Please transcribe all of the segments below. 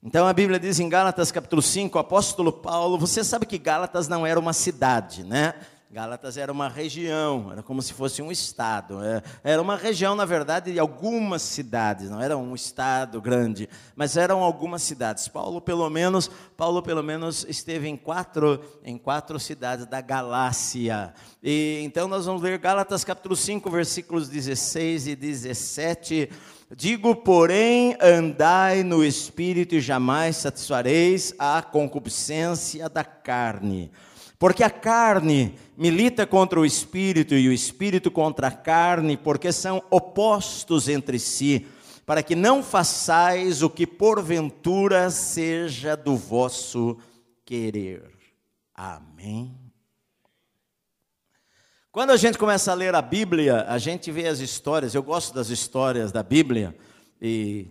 Então a Bíblia diz em Gálatas capítulo 5, o apóstolo Paulo, você sabe que Gálatas não era uma cidade, né? Gálatas era uma região, era como se fosse um estado. É, era uma região, na verdade, de algumas cidades, não era um estado grande, mas eram algumas cidades. Paulo, pelo menos, Paulo, pelo menos, esteve em quatro, em quatro cidades da Galácia. E então nós vamos ler Gálatas capítulo 5, versículos 16 e 17. Digo, porém, andai no espírito e jamais satisfareis a concupiscência da carne porque a carne milita contra o espírito e o espírito contra a carne, porque são opostos entre si, para que não façais o que porventura seja do vosso querer. Amém. Quando a gente começa a ler a Bíblia, a gente vê as histórias, eu gosto das histórias da Bíblia, e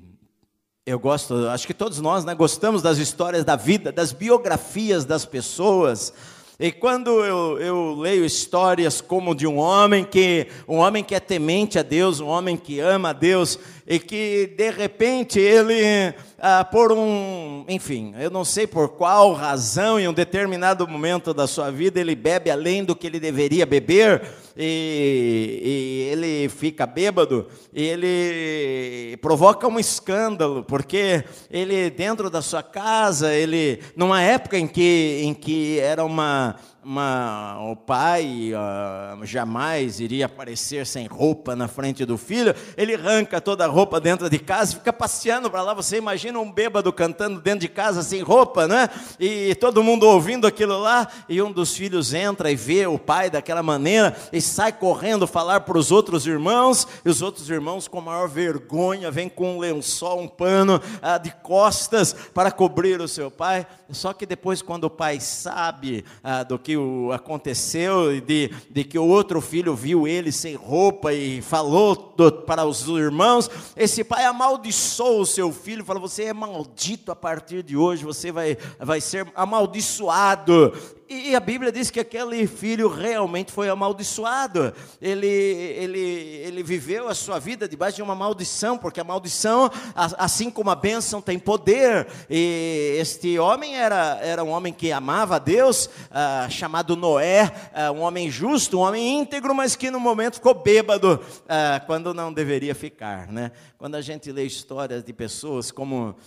eu gosto, acho que todos nós né, gostamos das histórias da vida, das biografias das pessoas, e quando eu, eu, leio histórias como de um homem que um homem que é temente a Deus, um homem que ama a Deus e que de repente ele ah, por um, enfim, eu não sei por qual razão, em um determinado momento da sua vida, ele bebe além do que ele deveria beber, e, e ele fica bêbado, ele provoca um escândalo, porque ele, dentro da sua casa, ele, numa época em que, em que era uma uma, o pai uh, jamais iria aparecer sem roupa na frente do filho, ele arranca toda a roupa dentro de casa e fica passeando para lá. Você imagina um bêbado cantando dentro de casa sem roupa, né? E todo mundo ouvindo aquilo lá, e um dos filhos entra e vê o pai daquela maneira e sai correndo falar para os outros irmãos, e os outros irmãos, com maior vergonha, vêm com um lençol, um pano uh, de costas para cobrir o seu pai. Só que depois, quando o pai sabe uh, do que aconteceu, de, de que o outro filho viu ele sem roupa e falou do, para os irmãos, esse pai amaldiçoou o seu filho, falou: Você é maldito a partir de hoje, você vai, vai ser amaldiçoado. E a Bíblia diz que aquele filho realmente foi amaldiçoado. Ele, ele, ele viveu a sua vida debaixo de uma maldição, porque a maldição, assim como a bênção, tem poder. E este homem era, era um homem que amava a Deus, ah, chamado Noé, ah, um homem justo, um homem íntegro, mas que no momento ficou bêbado, ah, quando não deveria ficar. Né? Quando a gente lê histórias de pessoas como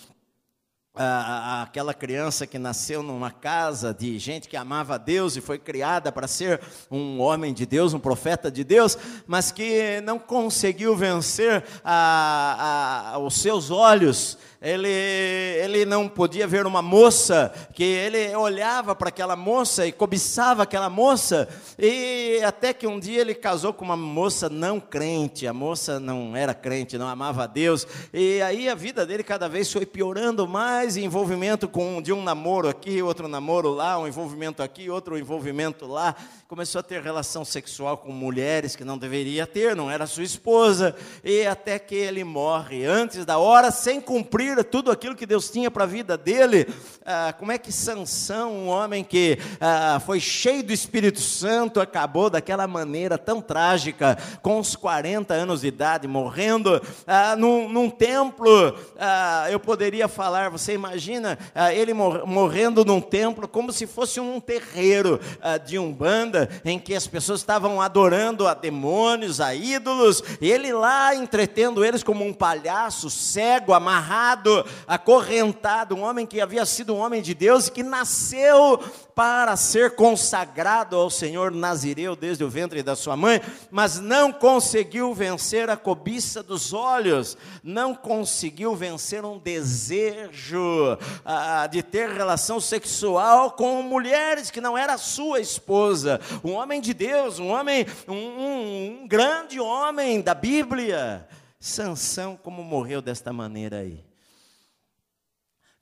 aquela criança que nasceu numa casa de gente que amava a Deus e foi criada para ser um homem de Deus, um profeta de Deus, mas que não conseguiu vencer a, a, os seus olhos ele, ele não podia ver uma moça, que ele olhava para aquela moça e cobiçava aquela moça, e até que um dia ele casou com uma moça não crente, a moça não era crente, não amava a Deus, e aí a vida dele cada vez foi piorando mais, envolvimento com de um namoro aqui, outro namoro lá, um envolvimento aqui, outro envolvimento lá, começou a ter relação sexual com mulheres que não deveria ter, não era sua esposa, e até que ele morre antes da hora, sem cumprir tudo aquilo que Deus tinha para a vida dele. Ah, como é que Sansão, um homem que ah, foi cheio do Espírito Santo, acabou daquela maneira tão trágica, com os 40 anos de idade, morrendo ah, num, num, templo? Ah, eu poderia falar, você imagina ah, ele mor morrendo num templo como se fosse um terreiro ah, de umbanda em que as pessoas estavam adorando a demônios, a ídolos, e ele lá entretendo eles como um palhaço, cego, amarrado, acorrentado, um homem que havia sido um homem de Deus e que nasceu para ser consagrado ao Senhor Nazireu desde o ventre da sua mãe, mas não conseguiu vencer a cobiça dos olhos, não conseguiu vencer um desejo ah, de ter relação sexual com mulheres que não era sua esposa, um homem de Deus, um homem, um, um, um grande homem da Bíblia. Sansão, como morreu desta maneira aí.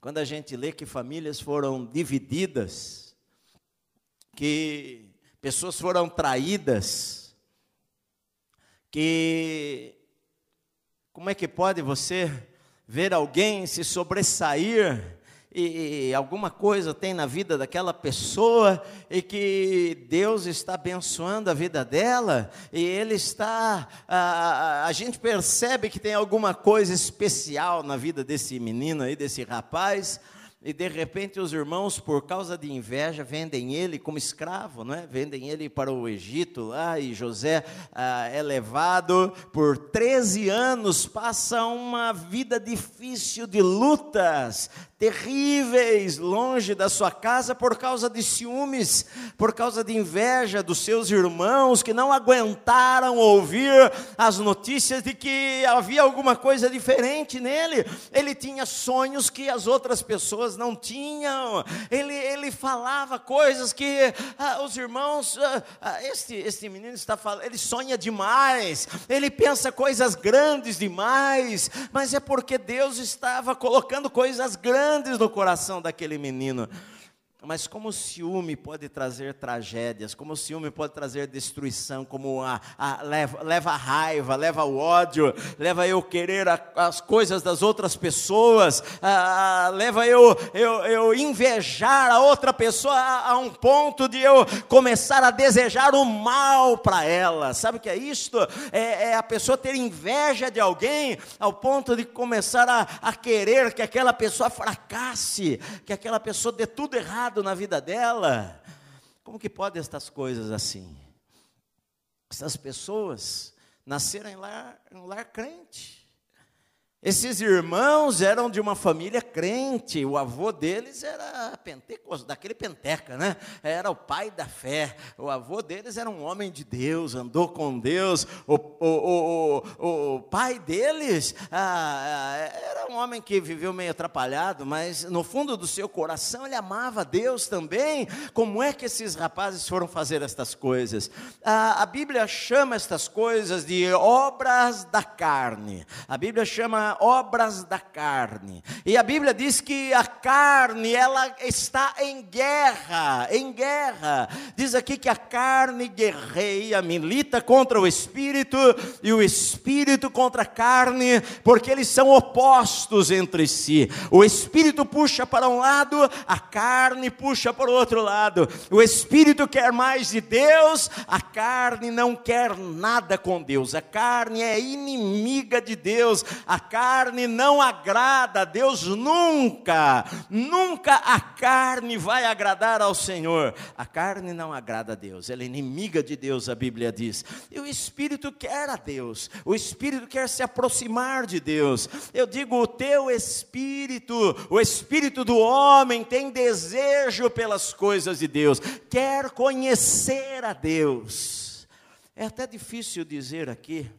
Quando a gente lê que famílias foram divididas, que pessoas foram traídas, que como é que pode você ver alguém se sobressair e, alguma coisa tem na vida daquela pessoa e que Deus está abençoando a vida dela e Ele está. A, a gente percebe que tem alguma coisa especial na vida desse menino aí, desse rapaz. E de repente os irmãos, por causa de inveja, vendem ele como escravo, não é? Vendem ele para o Egito lá, e José ah, é levado por 13 anos, passa uma vida difícil de lutas, terríveis longe da sua casa por causa de ciúmes, por causa de inveja dos seus irmãos que não aguentaram ouvir as notícias de que havia alguma coisa diferente nele. Ele tinha sonhos que as outras pessoas não tinham. Ele, ele falava coisas que ah, os irmãos, ah, ah, este, este menino está falando, ele sonha demais, ele pensa coisas grandes demais, mas é porque Deus estava colocando coisas grandes grandes no coração daquele menino. Mas como o ciúme pode trazer tragédias, como o ciúme pode trazer destruição, como a, a leva, leva a raiva, leva o ódio, leva eu querer a, as coisas das outras pessoas, a, leva eu, eu, eu, invejar a outra pessoa a, um ponto de eu começar a desejar o mal para ela. Sabe o que é isto? É, é, a pessoa ter inveja de alguém ao ponto de começar a querer que aquela pessoa fracasse, que aquela pessoa dê tudo errado errado na vida dela. Como que pode estas coisas assim? Essas pessoas nasceram em lar, em lar crente. Esses irmãos eram de uma família crente, o avô deles era pentecosto, daquele penteca, né? Era o pai da fé. O avô deles era um homem de Deus, andou com Deus. O, o, o, o pai deles ah, um homem que viveu meio atrapalhado, mas no fundo do seu coração ele amava Deus também. Como é que esses rapazes foram fazer estas coisas? Ah, a Bíblia chama estas coisas de obras da carne. A Bíblia chama obras da carne. E a Bíblia diz que a carne, ela está em guerra, em guerra. Diz aqui que a carne guerreia, milita contra o espírito e o espírito contra a carne, porque eles são opostos entre si. O espírito puxa para um lado, a carne puxa para o outro lado. O espírito quer mais de Deus, a carne não quer nada com Deus. A carne é inimiga de Deus. A carne não agrada a Deus nunca, nunca a carne vai agradar ao Senhor. A carne não agrada a Deus, ela é inimiga de Deus, a Bíblia diz. E o espírito quer a Deus, o espírito quer se aproximar de Deus. Eu digo, teu espírito, o espírito do homem tem desejo pelas coisas de Deus, quer conhecer a Deus. É até difícil dizer aqui,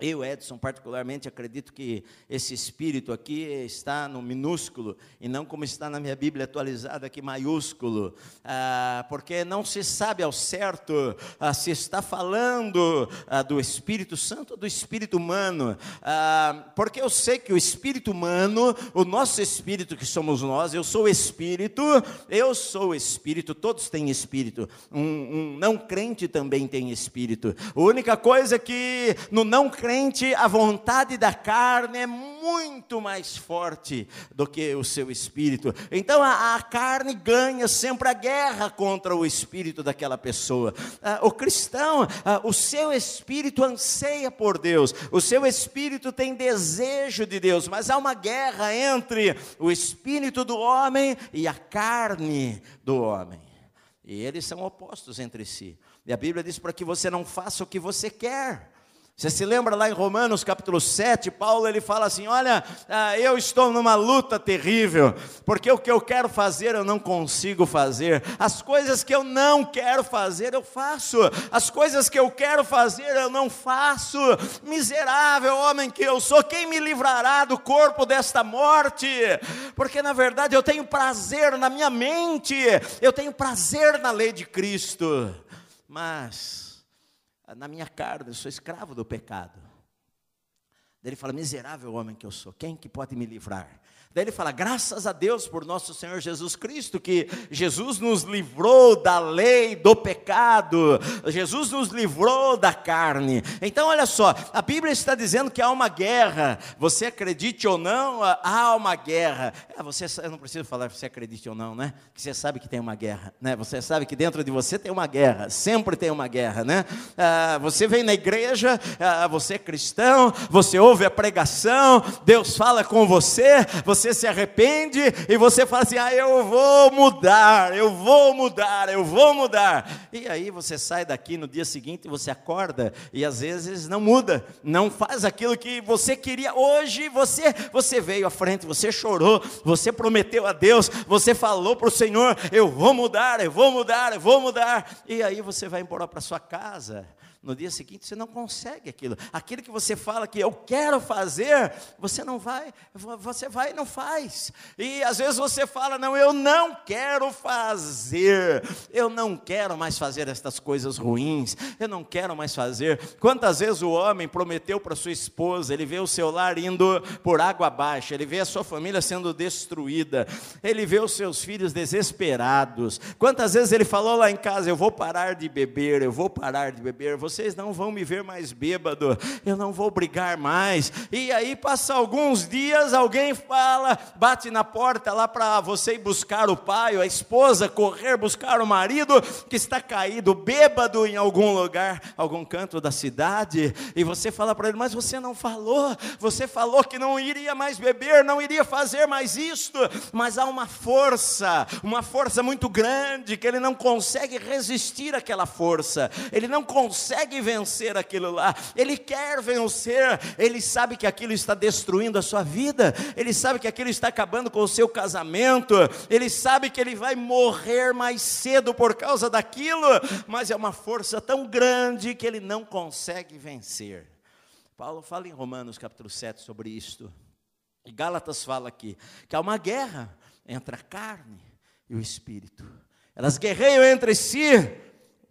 eu, Edson, particularmente acredito que esse espírito aqui está no minúsculo e não como está na minha Bíblia atualizada aqui, maiúsculo, ah, porque não se sabe ao certo ah, se está falando ah, do Espírito Santo ou do Espírito humano, ah, porque eu sei que o Espírito humano, o nosso Espírito que somos nós, eu sou Espírito, eu sou Espírito, todos têm Espírito, um, um não crente também tem Espírito, a única coisa é que no não crente, crente, a vontade da carne é muito mais forte do que o seu espírito. Então a, a carne ganha sempre a guerra contra o espírito daquela pessoa. Ah, o cristão, ah, o seu espírito anseia por Deus, o seu espírito tem desejo de Deus, mas há uma guerra entre o espírito do homem e a carne do homem. E eles são opostos entre si. E a Bíblia diz para que você não faça o que você quer. Você se lembra lá em Romanos capítulo 7, Paulo ele fala assim: Olha, ah, eu estou numa luta terrível, porque o que eu quero fazer eu não consigo fazer, as coisas que eu não quero fazer eu faço, as coisas que eu quero fazer eu não faço. Miserável homem que eu sou, quem me livrará do corpo desta morte? Porque na verdade eu tenho prazer na minha mente, eu tenho prazer na lei de Cristo, mas na minha carne, eu sou escravo do pecado. Ele fala: Miserável homem que eu sou, quem que pode me livrar? Daí ele fala: graças a Deus por nosso Senhor Jesus Cristo, que Jesus nos livrou da lei do pecado, Jesus nos livrou da carne. Então, olha só, a Bíblia está dizendo que há uma guerra, você acredite ou não, há uma guerra. É, você, eu não preciso falar se acredite ou não, né? Que você sabe que tem uma guerra, né? Você sabe que dentro de você tem uma guerra, sempre tem uma guerra, né? Ah, você vem na igreja, ah, você é cristão, você ouve a pregação, Deus fala com você, você se arrepende e você fala assim: ah, eu vou mudar, eu vou mudar, eu vou mudar. E aí você sai daqui no dia seguinte, você acorda e às vezes não muda, não faz aquilo que você queria. Hoje você, você veio à frente, você chorou, você prometeu a Deus, você falou para o Senhor: eu vou mudar, eu vou mudar, eu vou mudar. E aí você vai embora para sua casa no dia seguinte você não consegue aquilo. Aquilo que você fala que eu quero fazer, você não vai, você vai e não faz. E às vezes você fala, não, eu não quero fazer, eu não quero mais fazer estas coisas ruins, eu não quero mais fazer. Quantas vezes o homem prometeu para sua esposa, ele vê o seu lar indo por água abaixo, ele vê a sua família sendo destruída, ele vê os seus filhos desesperados. Quantas vezes ele falou lá em casa, eu vou parar de beber, eu vou parar de beber, eu vou vocês não vão me ver mais bêbado, eu não vou brigar mais. E aí passa alguns dias, alguém fala, bate na porta lá para você ir buscar o pai, ou a esposa correr buscar o marido que está caído, bêbado em algum lugar, algum canto da cidade, e você fala para ele, mas você não falou, você falou que não iria mais beber, não iria fazer mais isto, mas há uma força, uma força muito grande que ele não consegue resistir àquela força, ele não consegue consegue vencer aquilo lá, ele quer vencer, ele sabe que aquilo está destruindo a sua vida, ele sabe que aquilo está acabando com o seu casamento, ele sabe que ele vai morrer mais cedo por causa daquilo, mas é uma força tão grande que ele não consegue vencer. Paulo fala em Romanos capítulo 7 sobre isto. E Gálatas fala aqui que há uma guerra entre a carne e o espírito. Elas guerreiam entre si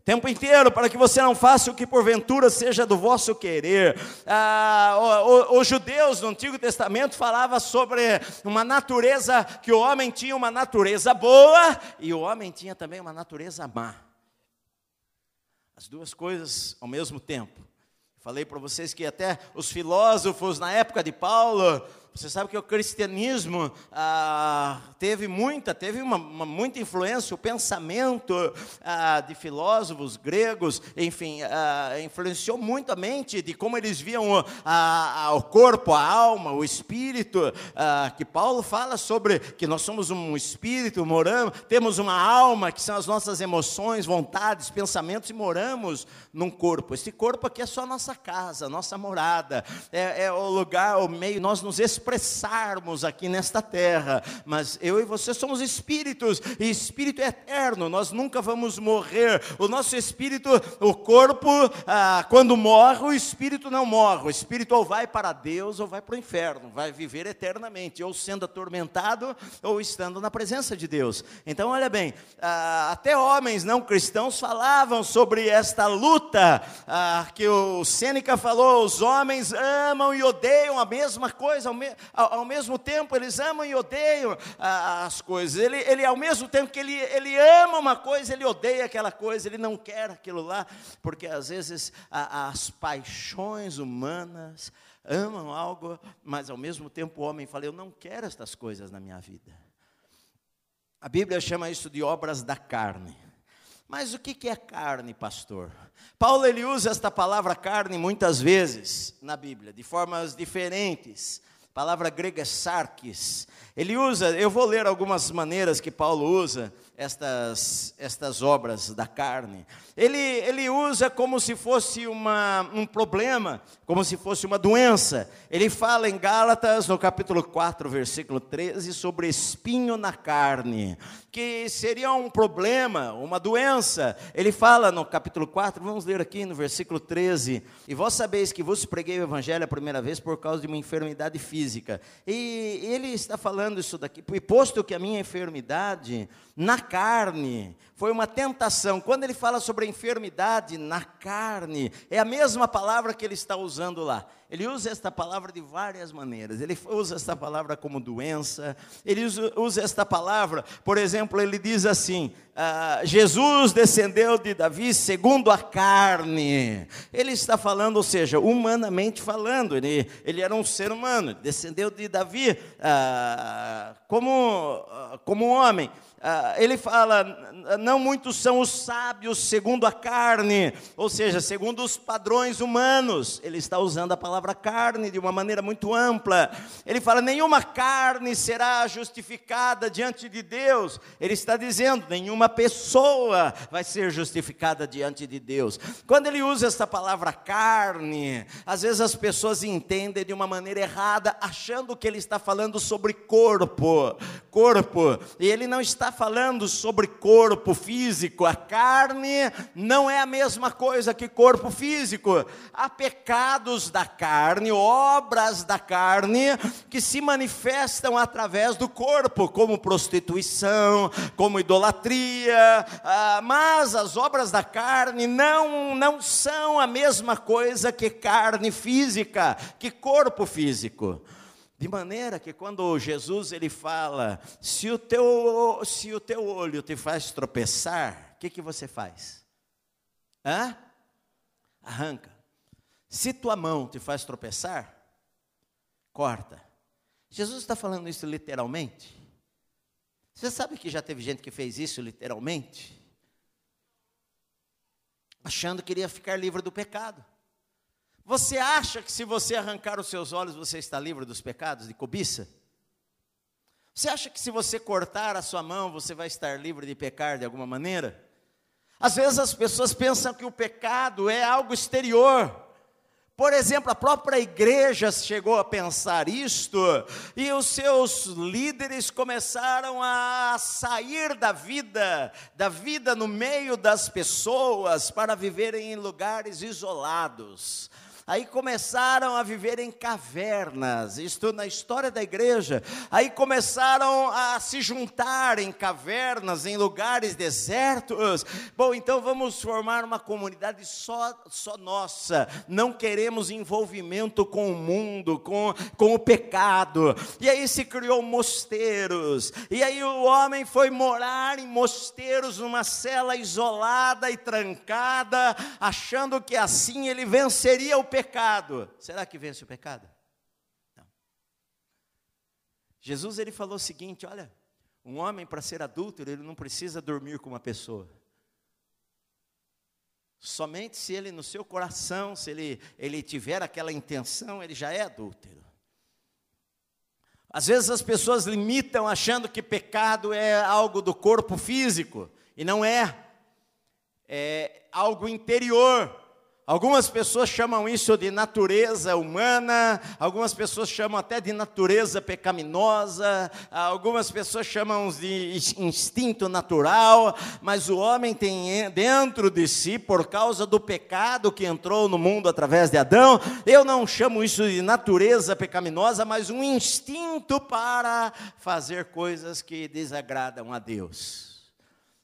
tempo inteiro, para que você não faça o que porventura seja do vosso querer. Ah, os judeus no Antigo Testamento falavam sobre uma natureza, que o homem tinha uma natureza boa e o homem tinha também uma natureza má. As duas coisas ao mesmo tempo. Falei para vocês que até os filósofos na época de Paulo você sabe que o cristianismo ah, teve muita, teve uma, uma, muita influência, o pensamento ah, de filósofos gregos, enfim, ah, influenciou muito a mente de como eles viam o, o corpo, a alma, o espírito, ah, que Paulo fala sobre que nós somos um espírito, moramos, temos uma alma, que são as nossas emoções, vontades, pensamentos, e moramos num corpo. Esse corpo aqui é só a nossa casa, nossa morada, é, é o lugar, o meio, nós nos expressarmos aqui nesta terra, mas eu e você somos espíritos, e espírito é eterno, nós nunca vamos morrer. O nosso espírito, o corpo, ah, quando morre, o espírito não morre. O espírito ou vai para Deus ou vai para o inferno, vai viver eternamente, ou sendo atormentado ou estando na presença de Deus. Então, olha bem, ah, até homens não cristãos falavam sobre esta luta ah, que o Sêneca falou: os homens amam e odeiam a mesma coisa, ao, me, ao, ao mesmo tempo eles amam e odeiam as coisas. Ele, ele, ao mesmo tempo que ele, ele ama uma coisa, ele odeia aquela coisa, ele não quer aquilo lá, porque às vezes a, as paixões humanas amam algo, mas ao mesmo tempo o homem fala: Eu não quero estas coisas na minha vida. A Bíblia chama isso de obras da carne. Mas o que é carne, pastor? Paulo ele usa esta palavra carne muitas vezes na Bíblia, de formas diferentes palavra grega é sarkis. Ele usa, eu vou ler algumas maneiras que Paulo usa estas, estas obras da carne. Ele, ele usa como se fosse uma, um problema, como se fosse uma doença. Ele fala em Gálatas, no capítulo 4, versículo 13, sobre espinho na carne, que seria um problema, uma doença. Ele fala no capítulo 4, vamos ler aqui no versículo 13: E vós sabeis que vos preguei o evangelho a primeira vez por causa de uma enfermidade física. E ele está falando isso daqui, e posto que a minha enfermidade na carne foi uma tentação. Quando ele fala sobre a enfermidade na carne, é a mesma palavra que ele está usando lá. Ele usa esta palavra de várias maneiras. Ele usa esta palavra como doença. Ele usa, esta palavra, por exemplo, ele diz assim: ah, Jesus descendeu de Davi segundo a carne. Ele está falando, ou seja, humanamente falando. Ele, ele era um ser humano, descendeu de Davi ah, como, ah, como homem. Ah, ele fala: não muitos são os sábios segundo a carne, ou seja, segundo os padrões humanos. Ele está usando a palavra carne de uma maneira muito ampla. Ele fala: nenhuma carne será justificada diante de Deus. Ele está dizendo: nenhuma pessoa vai ser justificada diante de Deus. Quando ele usa essa palavra carne, às vezes as pessoas entendem de uma maneira errada, achando que ele está falando sobre corpo. Corpo. E ele não está está falando sobre corpo físico, a carne não é a mesma coisa que corpo físico. Há pecados da carne, obras da carne, que se manifestam através do corpo, como prostituição, como idolatria, ah, mas as obras da carne não, não são a mesma coisa que carne física, que corpo físico. De maneira que quando Jesus ele fala, se o teu, se o teu olho te faz tropeçar, o que, que você faz? Hã? Arranca. Se tua mão te faz tropeçar, corta. Jesus está falando isso literalmente? Você sabe que já teve gente que fez isso literalmente? Achando que iria ficar livre do pecado. Você acha que se você arrancar os seus olhos você está livre dos pecados de cobiça? Você acha que se você cortar a sua mão você vai estar livre de pecar de alguma maneira? Às vezes as pessoas pensam que o pecado é algo exterior. Por exemplo, a própria igreja chegou a pensar isto, e os seus líderes começaram a sair da vida, da vida no meio das pessoas, para viverem em lugares isolados. Aí começaram a viver em cavernas, isto na história da igreja. Aí começaram a se juntar em cavernas, em lugares desertos. Bom, então vamos formar uma comunidade só, só nossa. Não queremos envolvimento com o mundo, com, com o pecado. E aí se criou mosteiros. E aí o homem foi morar em mosteiros, numa cela isolada e trancada, achando que assim ele venceria o pecado pecado. Será que vence o pecado? Não. Jesus ele falou o seguinte: olha, um homem para ser adúltero, ele não precisa dormir com uma pessoa. Somente se ele no seu coração, se ele, ele tiver aquela intenção, ele já é adúltero. Às vezes as pessoas limitam achando que pecado é algo do corpo físico, e não é. É algo interior. Algumas pessoas chamam isso de natureza humana, algumas pessoas chamam até de natureza pecaminosa, algumas pessoas chamam de instinto natural, mas o homem tem dentro de si, por causa do pecado que entrou no mundo através de Adão, eu não chamo isso de natureza pecaminosa, mas um instinto para fazer coisas que desagradam a Deus.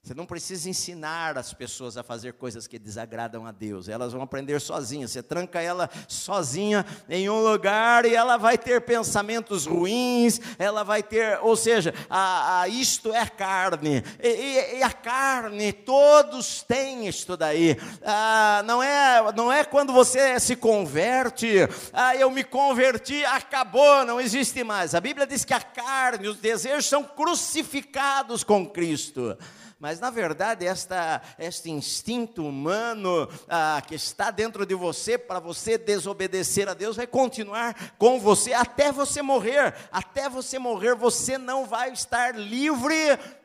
Você não precisa ensinar as pessoas a fazer coisas que desagradam a Deus, elas vão aprender sozinhas. Você tranca ela sozinha em um lugar e ela vai ter pensamentos ruins, ela vai ter, ou seja, a, a isto é carne, e, e, e, a carne, todos têm isto daí. Ah, não, é, não é quando você se converte, ah, eu me converti, acabou, não existe mais. A Bíblia diz que a carne, os desejos são crucificados com Cristo. Mas na verdade, esta, este instinto humano ah, que está dentro de você para você desobedecer a Deus vai continuar com você até você morrer. Até você morrer, você não vai estar livre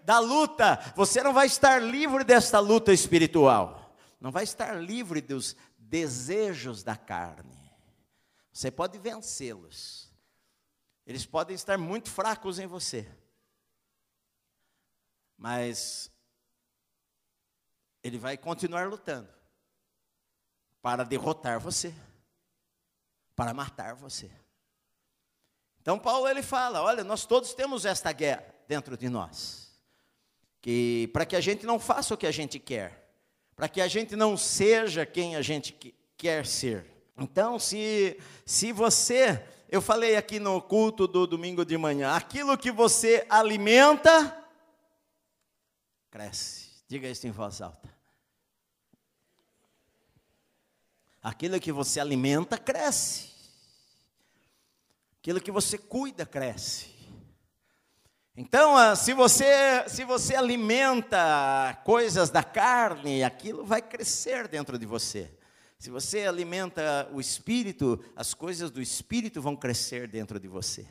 da luta. Você não vai estar livre desta luta espiritual. Não vai estar livre dos desejos da carne. Você pode vencê-los. Eles podem estar muito fracos em você. Mas ele vai continuar lutando para derrotar você, para matar você. Então Paulo ele fala, olha, nós todos temos esta guerra dentro de nós. Que para que a gente não faça o que a gente quer, para que a gente não seja quem a gente quer ser. Então, se se você, eu falei aqui no culto do domingo de manhã, aquilo que você alimenta cresce. Diga isso em voz alta. Aquilo que você alimenta cresce. Aquilo que você cuida cresce. Então, ah, se você, se você alimenta coisas da carne, aquilo vai crescer dentro de você. Se você alimenta o espírito, as coisas do espírito vão crescer dentro de você.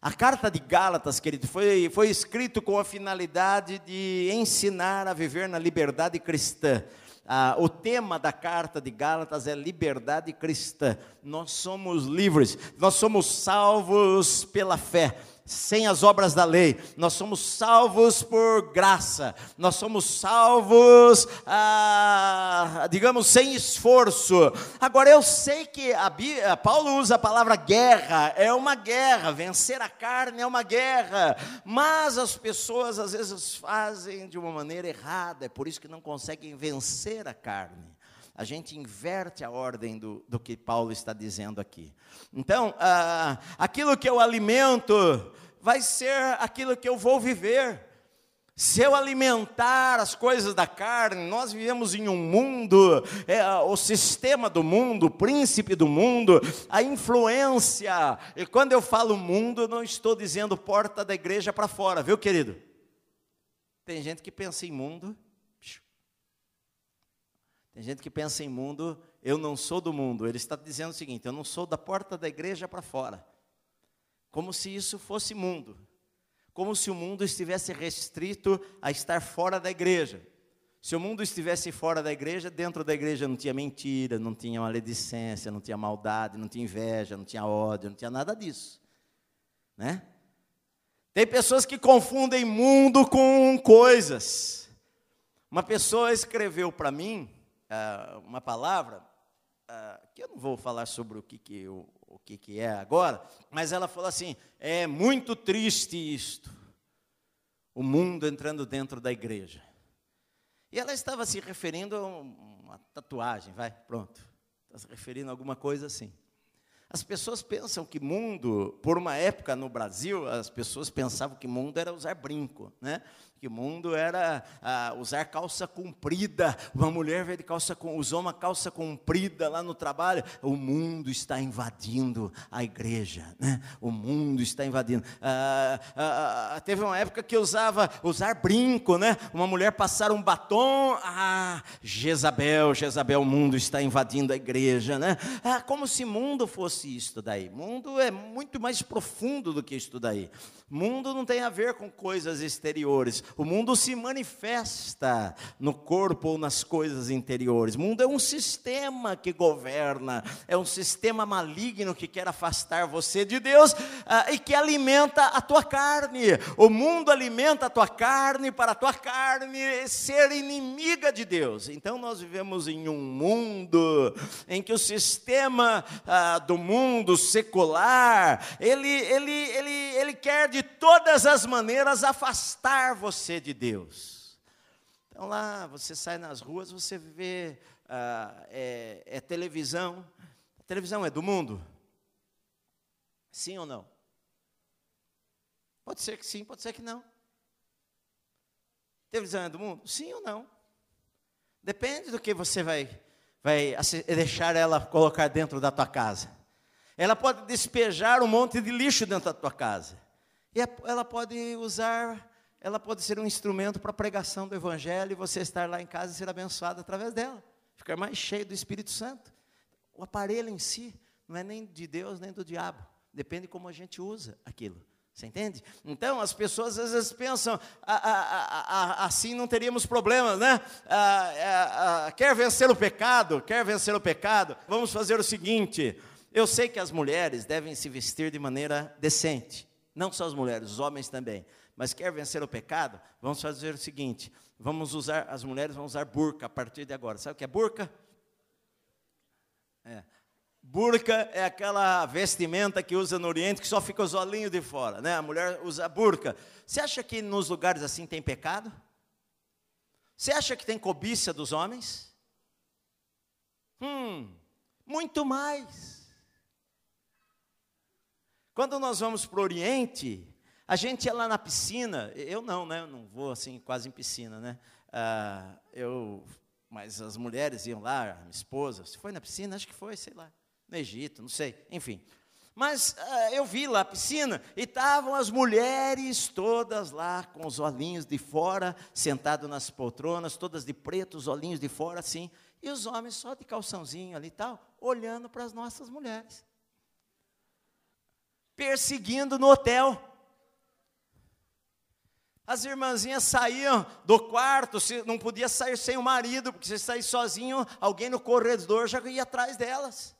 A carta de Gálatas, querido, foi, foi escrito com a finalidade de ensinar a viver na liberdade cristã. Ah, o tema da carta de Gálatas é liberdade cristã. Nós somos livres, nós somos salvos pela fé sem as obras da lei, nós somos salvos por graça, nós somos salvos, ah, digamos, sem esforço. Agora eu sei que a, a Paulo usa a palavra guerra, é uma guerra, vencer a carne é uma guerra, mas as pessoas às vezes fazem de uma maneira errada, é por isso que não conseguem vencer a carne a gente inverte a ordem do, do que Paulo está dizendo aqui. Então, ah, aquilo que eu alimento vai ser aquilo que eu vou viver. Se eu alimentar as coisas da carne, nós vivemos em um mundo, é, o sistema do mundo, o príncipe do mundo, a influência. E quando eu falo mundo, não estou dizendo porta da igreja para fora, viu, querido? Tem gente que pensa em mundo tem gente que pensa em mundo, eu não sou do mundo. Ele está dizendo o seguinte: eu não sou da porta da igreja para fora. Como se isso fosse mundo. Como se o mundo estivesse restrito a estar fora da igreja. Se o mundo estivesse fora da igreja, dentro da igreja não tinha mentira, não tinha maledicência, não tinha maldade, não tinha inveja, não tinha ódio, não tinha nada disso. Né? Tem pessoas que confundem mundo com coisas. Uma pessoa escreveu para mim, uh, uma palavra, uh, que eu não vou falar sobre o que, que, o, o que, que é agora, mas ela falou assim: é muito triste isto, o mundo entrando dentro da igreja. E ela estava se referindo a uma tatuagem, vai, pronto. Está se referindo a alguma coisa assim. As pessoas pensam que mundo, por uma época no Brasil, as pessoas pensavam que mundo era usar brinco, né? Que mundo era ah, usar calça comprida. Uma mulher veio de calça usou uma calça comprida lá no trabalho. O mundo está invadindo a igreja, né? O mundo está invadindo. Ah, ah, ah teve uma época que usava usar brinco, né? Uma mulher passar um batom. Ah, Jezabel, Jezabel, o mundo está invadindo a igreja, né? Ah, como se mundo fosse isto daí. Mundo é muito mais profundo do que isto daí. Mundo não tem a ver com coisas exteriores. O mundo se manifesta no corpo ou nas coisas interiores. Mundo é um sistema que governa, é um sistema maligno que quer afastar você de Deus uh, e que alimenta a tua carne. O mundo alimenta a tua carne para a tua carne ser inimiga de Deus. Então nós vivemos em um mundo em que o sistema uh, do mundo secular, ele, ele, ele, ele quer de todas as maneiras afastar você de Deus. Então lá, você sai nas ruas, você vê ah, é, é televisão. A televisão é do mundo? Sim ou não? Pode ser que sim, pode ser que não. Televisão é do mundo? Sim ou não? Depende do que você vai, vai deixar ela colocar dentro da tua casa. Ela pode despejar um monte de lixo dentro da tua casa. E ela pode usar, ela pode ser um instrumento para a pregação do Evangelho e você estar lá em casa e ser abençoado através dela. Ficar mais cheio do Espírito Santo. O aparelho em si não é nem de Deus nem do diabo. Depende como a gente usa aquilo. Você entende? Então, as pessoas às vezes pensam, ah, ah, ah, assim não teríamos problemas, né? quer vencer o pecado? Quer vencer o pecado? Vamos fazer o seguinte: eu sei que as mulheres devem se vestir de maneira decente. Não só as mulheres, os homens também. Mas quer vencer o pecado? Vamos fazer o seguinte: vamos usar, as mulheres vão usar burca a partir de agora. Sabe o que é burca? É. Burca é aquela vestimenta que usa no Oriente que só fica os olhinhos de fora, né? A mulher usa burca. Você acha que nos lugares assim tem pecado? Você acha que tem cobiça dos homens? Hum, muito mais. Quando nós vamos para o Oriente, a gente ia lá na piscina, eu não, né? Eu não vou assim quase em piscina, né? Ah, eu, mas as mulheres iam lá, minha esposa, se foi na piscina, acho que foi, sei lá no Egito, não sei, enfim. Mas uh, eu vi lá a piscina e estavam as mulheres todas lá com os olhinhos de fora, sentado nas poltronas, todas de preto, os olhinhos de fora assim, e os homens só de calçãozinho ali e tal, olhando para as nossas mulheres. Perseguindo no hotel. As irmãzinhas saíam do quarto, não podia sair sem o marido, porque se sair sozinho, alguém no corredor já ia atrás delas.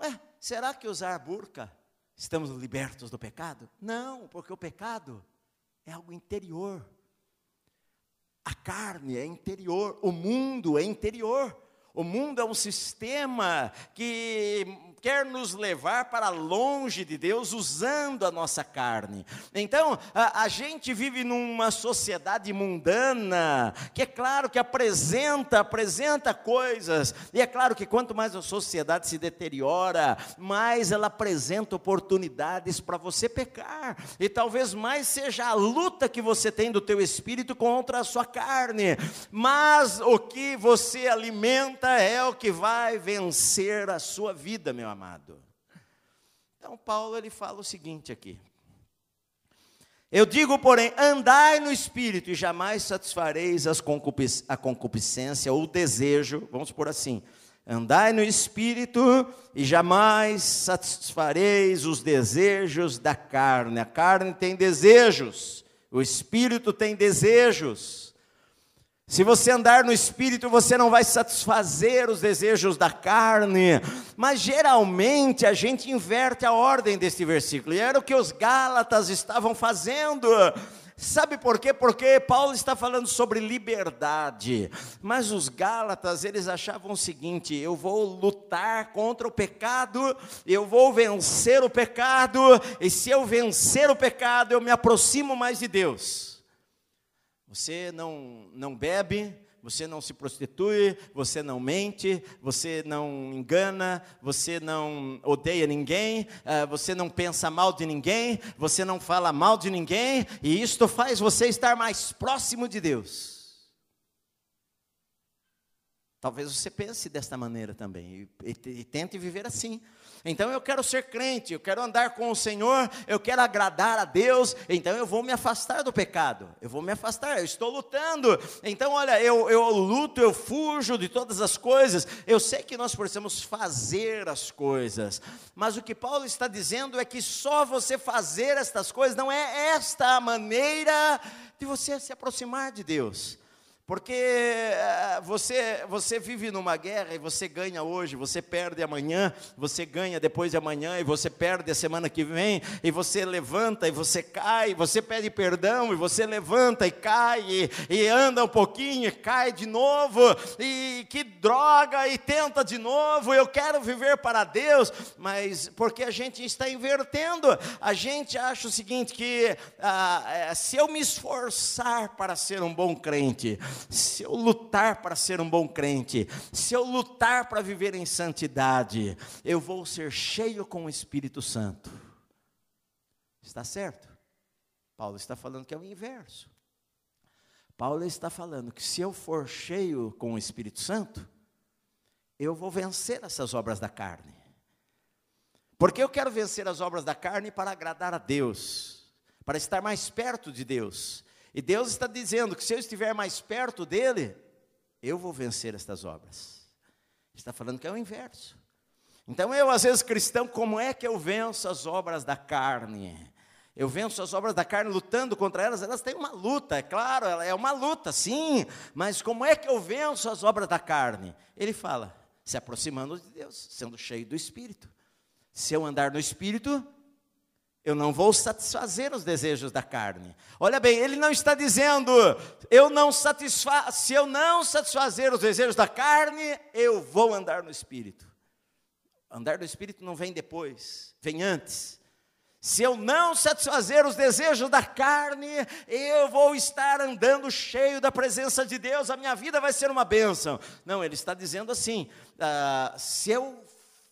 Ué, será que usar burca estamos libertos do pecado? Não, porque o pecado é algo interior. A carne é interior, o mundo é interior. O mundo é um sistema que quer nos levar para longe de Deus usando a nossa carne. Então, a, a, gente vive numa sociedade mundana, que é claro que apresenta, apresenta coisas, e é claro que quanto mais a sociedade se deteriora, mais ela apresenta oportunidades para você pecar, e talvez mais seja a luta que você tem do teu espírito contra a sua carne, mas o que você alimenta é o que vai vencer a sua vida, meu amado. Então Paulo ele fala o seguinte aqui: Eu digo, porém, andai no espírito e jamais satisfareis concupisc a concupiscência ou o desejo, vamos por assim. Andai no espírito e jamais satisfareis os desejos da carne. A carne tem desejos, o espírito tem desejos. Se você andar no espírito, você não vai satisfazer os desejos da carne. Mas geralmente a gente inverte a ordem deste versículo, e era o que os Gálatas estavam fazendo. Sabe por quê? Porque Paulo está falando sobre liberdade. Mas os Gálatas, eles achavam o seguinte: eu vou lutar contra o pecado, eu vou vencer o pecado, e se eu vencer o pecado, eu me aproximo mais de Deus. Você não, não bebe, você não se prostitui, você não mente, você não engana, você não odeia ninguém, uh, você não pensa mal de ninguém, você não fala mal de ninguém, e isto faz você estar mais próximo de Deus. Talvez você pense desta maneira também, e, e, e tente viver assim. Então eu quero ser crente, eu quero andar com o Senhor, eu quero agradar a Deus, então eu vou me afastar do pecado, eu vou me afastar, eu estou lutando. Então, olha, eu, eu luto, eu fujo de todas as coisas, eu sei que nós precisamos fazer as coisas, mas o que Paulo está dizendo é que só você fazer estas coisas não é esta a maneira de você se aproximar de Deus. Porque eh, você, você vive numa guerra e você ganha hoje, você perde amanhã, você ganha depois de amanhã e você perde a semana que vem, e você levanta e você cai, você pede perdão e você levanta e cai, e, e anda um pouquinho e cai de novo, e que droga, e tenta de novo. Eu quero viver para Deus, mas porque a gente está invertendo, a gente acha o seguinte: que ah, eh, se eu me esforçar para ser um bom crente, se eu lutar para ser um bom crente, se eu lutar para viver em santidade, eu vou ser cheio com o Espírito Santo. Está certo? Paulo está falando que é o inverso. Paulo está falando que se eu for cheio com o Espírito Santo, eu vou vencer essas obras da carne. Porque eu quero vencer as obras da carne para agradar a Deus, para estar mais perto de Deus. E Deus está dizendo que se eu estiver mais perto dele, eu vou vencer estas obras. Está falando que é o inverso. Então eu, às vezes, cristão, como é que eu venço as obras da carne? Eu venço as obras da carne lutando contra elas, elas têm uma luta, é claro, é uma luta, sim, mas como é que eu venço as obras da carne? Ele fala, se aproximando de Deus, sendo cheio do Espírito. Se eu andar no Espírito, eu não vou satisfazer os desejos da carne. Olha bem, ele não está dizendo, eu não satisfa se eu não satisfazer os desejos da carne, eu vou andar no espírito. Andar do Espírito não vem depois, vem antes. Se eu não satisfazer os desejos da carne, eu vou estar andando cheio da presença de Deus, a minha vida vai ser uma bênção. Não, ele está dizendo assim: ah, se eu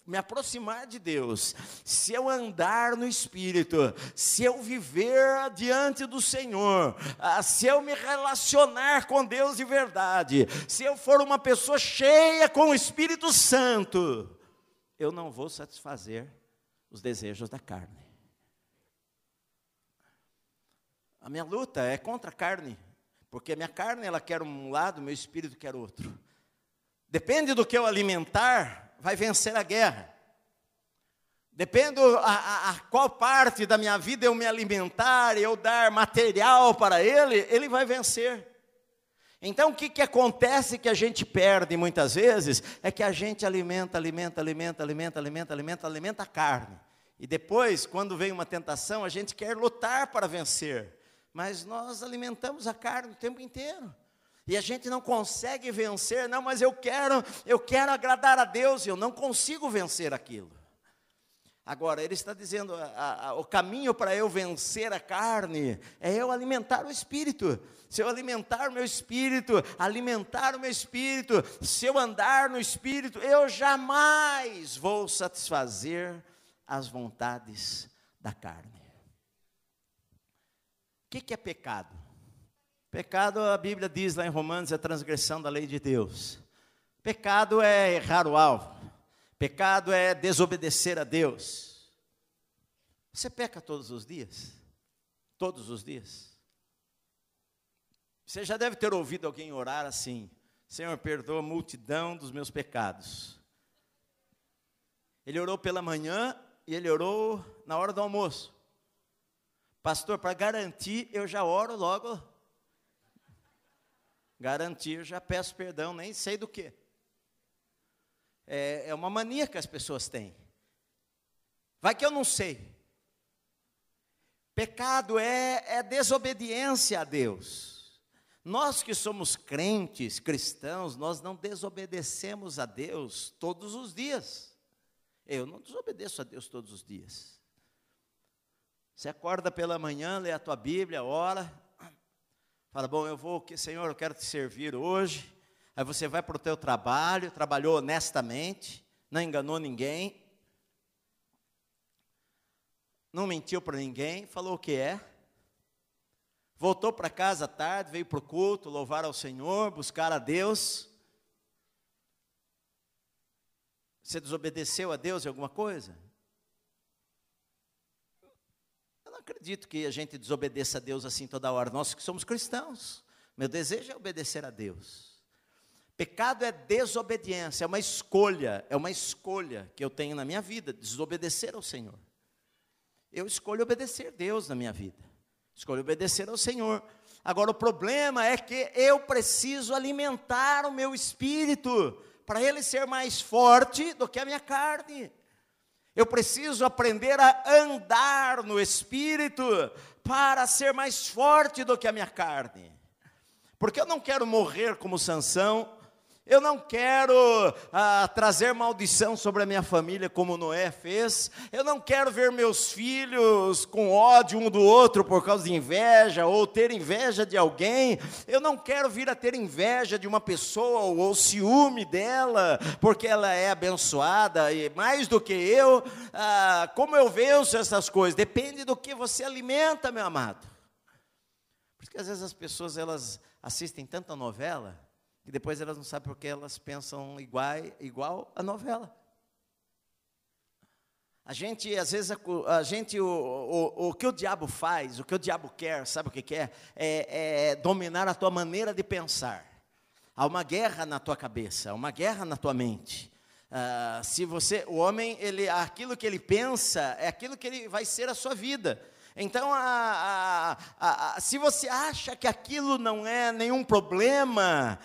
me aproximar de Deus, se eu andar no Espírito, se eu viver diante do Senhor, ah, se eu me relacionar com Deus de verdade, se eu for uma pessoa cheia com o Espírito Santo, eu não vou satisfazer os desejos da carne. A minha luta é contra a carne, porque a minha carne ela quer um lado, meu espírito quer outro. Depende do que eu alimentar, vai vencer a guerra. Depende a, a, a, qual parte da minha vida eu me alimentar, eu dar material para ele, ele vai vencer. Então o que, que acontece que a gente perde muitas vezes é que a gente alimenta, alimenta, alimenta, alimenta, alimenta, alimenta, alimenta a carne. E depois, quando vem uma tentação, a gente quer lutar para vencer mas nós alimentamos a carne o tempo inteiro. E a gente não consegue vencer, não, mas eu quero, eu quero agradar a Deus e eu não consigo vencer aquilo. Agora, ele está dizendo: a, a, o caminho para eu vencer a carne é eu alimentar o espírito. Se eu alimentar o meu espírito, alimentar o meu espírito, se eu andar no espírito, eu jamais vou satisfazer as vontades da carne. O que, que é pecado? Pecado, a Bíblia diz lá em Romanos, é a transgressão da lei de Deus. Pecado é errar o alvo. Pecado é desobedecer a Deus. Você peca todos os dias? Todos os dias? Você já deve ter ouvido alguém orar assim: Senhor, perdoa a multidão dos meus pecados. Ele orou pela manhã e ele orou na hora do almoço. Pastor, para garantir, eu já oro logo. Garantir, já peço perdão, nem sei do que. É, é uma mania que as pessoas têm. Vai que eu não sei. Pecado é, é desobediência a Deus. Nós que somos crentes, cristãos, nós não desobedecemos a Deus todos os dias. Eu não desobedeço a Deus todos os dias. Você acorda pela manhã, lê a tua Bíblia, ora, fala, bom, eu vou, Senhor, eu quero te servir hoje. Aí você vai para o teu trabalho, trabalhou honestamente, não enganou ninguém, não mentiu para ninguém, falou o que é. Voltou para casa tarde, veio para o culto, louvar ao Senhor, buscar a Deus. Você desobedeceu a Deus em alguma coisa? Acredito que a gente desobedeça a Deus assim toda hora. Nós que somos cristãos, meu desejo é obedecer a Deus. Pecado é desobediência, é uma escolha, é uma escolha que eu tenho na minha vida, desobedecer ao Senhor. Eu escolho obedecer a Deus na minha vida, escolho obedecer ao Senhor. Agora, o problema é que eu preciso alimentar o meu espírito, para ele ser mais forte do que a minha carne. Eu preciso aprender a andar no espírito para ser mais forte do que a minha carne. Porque eu não quero morrer como Sansão, eu não quero ah, trazer maldição sobre a minha família como Noé fez. Eu não quero ver meus filhos com ódio um do outro por causa de inveja ou ter inveja de alguém. Eu não quero vir a ter inveja de uma pessoa ou, ou ciúme dela porque ela é abençoada e mais do que eu. Ah, como eu venço essas coisas? Depende do que você alimenta, meu amado. Porque às vezes as pessoas elas assistem tanta novela e depois elas não sabem porque elas pensam igual, igual a novela. A gente, às vezes, a, gente, o, o, o que o diabo faz, o que o diabo quer, sabe o que quer? É, é dominar a tua maneira de pensar. Há uma guerra na tua cabeça, há uma guerra na tua mente. Ah, se você, o homem, ele, aquilo que ele pensa é aquilo que ele vai ser a sua vida. Então, a, a, a, se você acha que aquilo não é nenhum problema,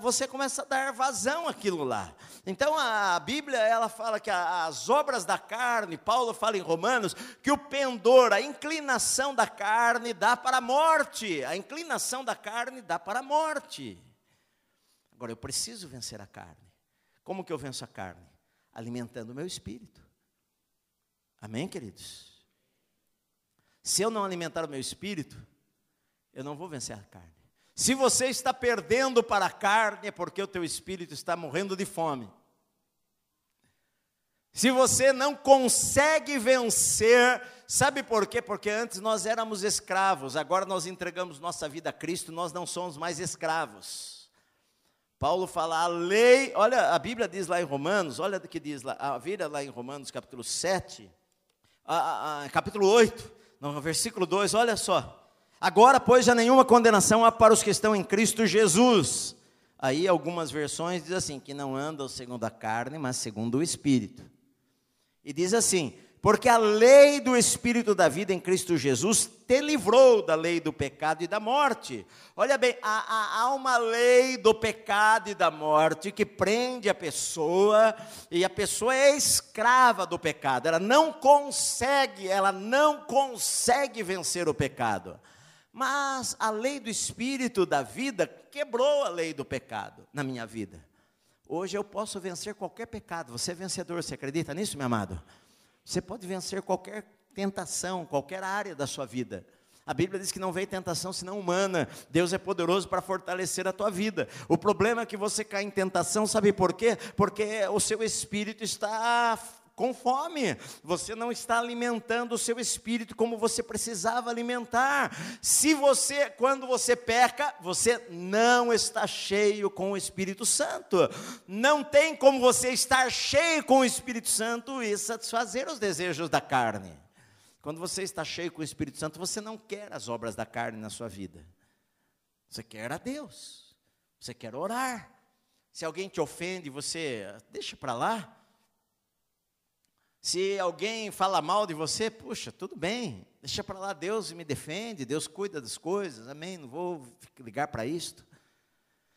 você começa a dar vazão àquilo lá. Então, a Bíblia ela fala que as obras da carne, Paulo fala em Romanos, que o pendor, a inclinação da carne dá para a morte. A inclinação da carne dá para a morte. Agora, eu preciso vencer a carne. Como que eu venço a carne? Alimentando o meu espírito. Amém, queridos? Se eu não alimentar o meu espírito, eu não vou vencer a carne. Se você está perdendo para a carne, é porque o teu espírito está morrendo de fome. Se você não consegue vencer, sabe por quê? Porque antes nós éramos escravos, agora nós entregamos nossa vida a Cristo, nós não somos mais escravos. Paulo fala, a lei, olha, a Bíblia diz lá em Romanos, olha do que diz lá, vira lá em Romanos capítulo 7, a, a, a, capítulo 8, no versículo 2, olha só. Agora, pois, já nenhuma condenação há para os que estão em Cristo Jesus. Aí algumas versões dizem assim, que não andam segundo a carne, mas segundo o Espírito. E diz assim: porque a lei do Espírito da vida em Cristo Jesus te livrou da lei do pecado e da morte. Olha bem, há, há, há, uma lei do pecado e da morte que prende a pessoa, e a pessoa é escrava do pecado, ela não consegue, ela não consegue vencer o pecado. Mas a lei do Espírito da vida quebrou a lei do pecado na minha vida. Hoje eu posso vencer qualquer pecado. Você é vencedor, você acredita nisso, meu amado? Você pode vencer qualquer tentação, qualquer área da sua vida. A Bíblia diz que não vem tentação senão humana. Deus é poderoso para fortalecer a tua vida. O problema é que você cai em tentação, sabe por quê? Porque o seu espírito está com fome, você não está alimentando o seu espírito como você precisava alimentar. Se você, quando você peca, você não está cheio com o Espírito Santo. Não tem como você estar cheio com o Espírito Santo e satisfazer os desejos da carne. Quando você está cheio com o Espírito Santo, você não quer as obras da carne na sua vida. Você quer a Deus. Você quer orar. Se alguém te ofende, você deixa para lá. Se alguém fala mal de você, puxa, tudo bem, deixa para lá, Deus me defende, Deus cuida das coisas, amém, não vou ligar para isto.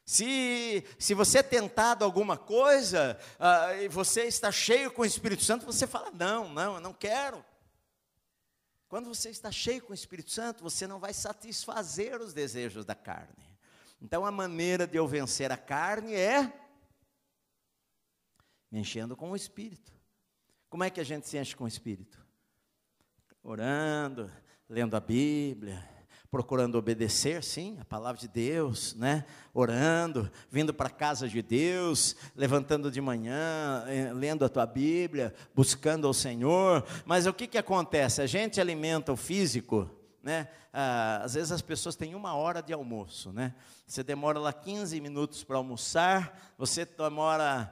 Se, se você é tentado alguma coisa, uh, e você está cheio com o Espírito Santo, você fala, não, não, eu não quero. Quando você está cheio com o Espírito Santo, você não vai satisfazer os desejos da carne. Então a maneira de eu vencer a carne é me enchendo com o Espírito. Como é que a gente se enche com o Espírito? Orando, lendo a Bíblia, procurando obedecer, sim, a palavra de Deus, né? Orando, vindo para a casa de Deus, levantando de manhã, eh, lendo a tua Bíblia, buscando ao Senhor. Mas o que, que acontece? A gente alimenta o físico, né? Ah, às vezes as pessoas têm uma hora de almoço, né? Você demora lá 15 minutos para almoçar, você demora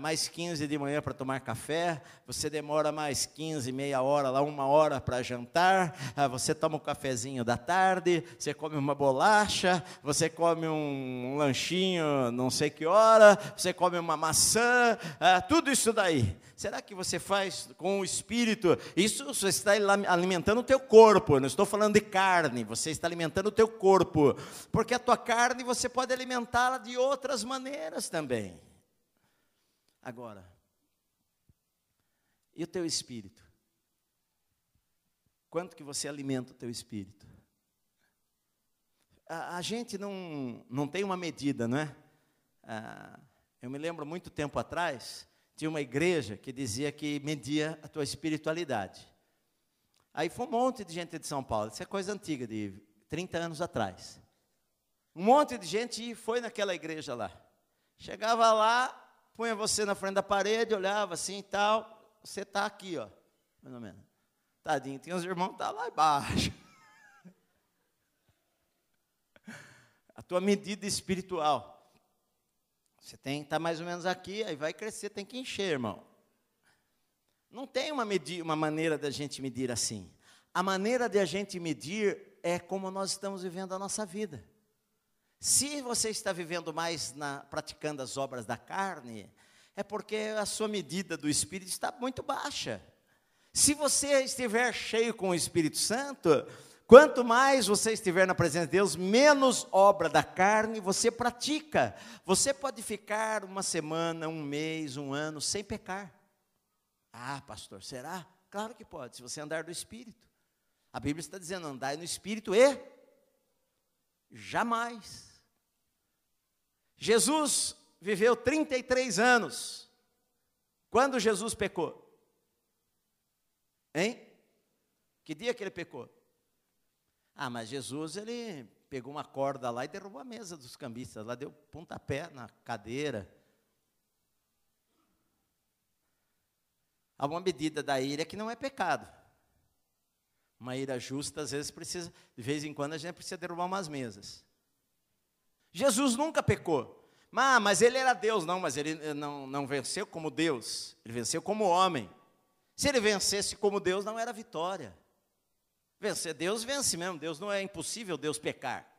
mais 15 de manhã para tomar café, você demora mais 15, meia hora, lá uma hora para jantar, ah, você toma um cafezinho da tarde, você come uma bolacha, você come um, lanchinho não sei que hora, você come uma maçã, ah, tudo isso daí. Será que você faz com o espírito? Isso você está alimentando o teu corpo, não estou falando de carne, você está alimentando o teu corpo, porque a tua carne você pode alimentá-la de outras maneiras também. Agora, e o teu espírito? Quanto que você alimenta o teu espírito? A, a gente não, não tem uma medida, não é? Ah, eu me lembro muito tempo atrás, tinha uma igreja que dizia que media a tua espiritualidade. Aí foi um monte de gente de São Paulo, isso é coisa antiga, de 30 anos atrás. Um monte de gente foi naquela igreja lá. Chegava lá, punha você na frente da parede, olhava assim e tal, você está aqui, ó, mais ou menos. Tadinho, tem uns irmãos que tá lá embaixo. A tua medida espiritual. Você tem que estar tá mais ou menos aqui, aí vai crescer, tem que encher, irmão. Não tem uma, medir, uma maneira da gente medir assim. A maneira de a gente medir é como nós estamos vivendo a nossa vida. Se você está vivendo mais na, praticando as obras da carne, é porque a sua medida do Espírito está muito baixa. Se você estiver cheio com o Espírito Santo, quanto mais você estiver na presença de Deus, menos obra da carne você pratica. Você pode ficar uma semana, um mês, um ano sem pecar. Ah, pastor, será? Claro que pode, se você andar do Espírito. A Bíblia está dizendo: andai no Espírito e jamais Jesus viveu 33 anos. Quando Jesus pecou? Hein? Que dia que ele pecou? Ah, mas Jesus, ele pegou uma corda lá e derrubou a mesa dos cambistas, lá deu pontapé na cadeira. Há uma medida da ira que não é pecado. Uma ira justa, às vezes precisa, de vez em quando a gente precisa derrubar umas mesas. Jesus nunca pecou. Ah, mas ele era Deus, não, mas ele eh, não, não venceu como Deus, ele venceu como homem. Se ele vencesse como Deus, não era vitória. Vencer Deus vence mesmo, Deus não é impossível Deus pecar.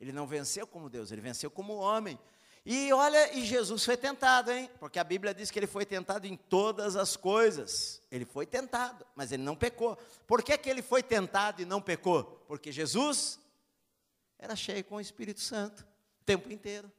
Ele não venceu como Deus, ele venceu como homem. E olha, e Jesus foi tentado, hein? Porque a Bíblia diz que ele foi tentado em todas as coisas. Ele foi tentado, mas ele não pecou. Por que, que ele foi tentado e não pecou? Porque Jesus era cheio com o Espírito Santo tempo inteiro.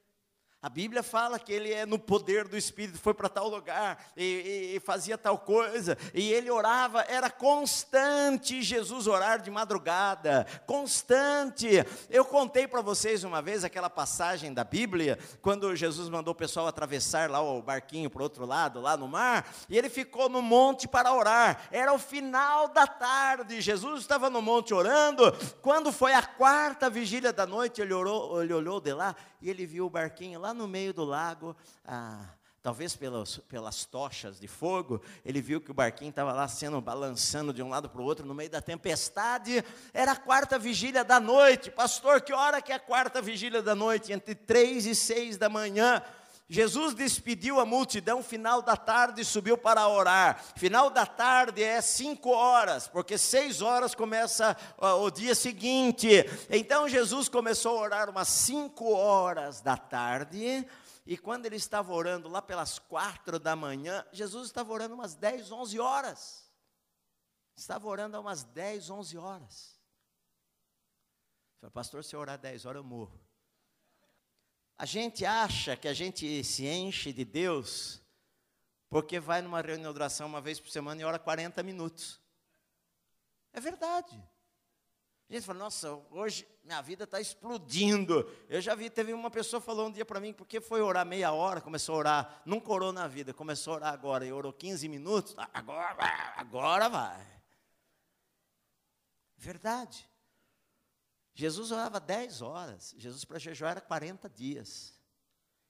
A Bíblia fala que ele é no poder do Espírito, foi para tal lugar e, e, e, fazia tal coisa, e ele orava, era constante Jesus orar de madrugada, constante. Eu contei para vocês uma vez aquela passagem da Bíblia, quando Jesus mandou o pessoal atravessar lá o barquinho para o outro lado, lá no mar, e ele ficou no monte para orar. Era o final da tarde, Jesus estava no monte orando. Quando foi a quarta vigília da noite, ele, orou, ele olhou de lá e ele viu o barquinho lá no meio do lago, ah, talvez pelas, pelas tochas de fogo, ele viu que o barquinho estava lá sendo balançando de um lado para o outro no meio da tempestade. Era a quarta vigília da noite. Pastor, que hora que é a quarta vigília da noite? Entre três e seis da manhã. Jesus despediu a multidão final da tarde e subiu para orar. Final da tarde é cinco horas, porque seis horas começa o dia seguinte. Então Jesus começou a orar umas cinco horas da tarde. E quando ele estava orando lá pelas quatro da manhã, Jesus estava orando umas dez, onze horas. Estava orando umas dez, onze horas. Falei, pastor, se eu orar dez horas, eu morro. A gente acha que a gente se enche de Deus porque vai numa reunião de oração uma vez por semana e ora 40 minutos. É verdade. A gente fala, nossa, hoje minha vida está explodindo. Eu já vi, teve uma pessoa falou um dia para mim, porque foi orar meia hora, começou a orar, nunca orou na vida, começou a orar agora e orou 15 minutos, agora, agora vai. Verdade. Jesus orava 10 horas. Jesus para jejuar era 40 dias.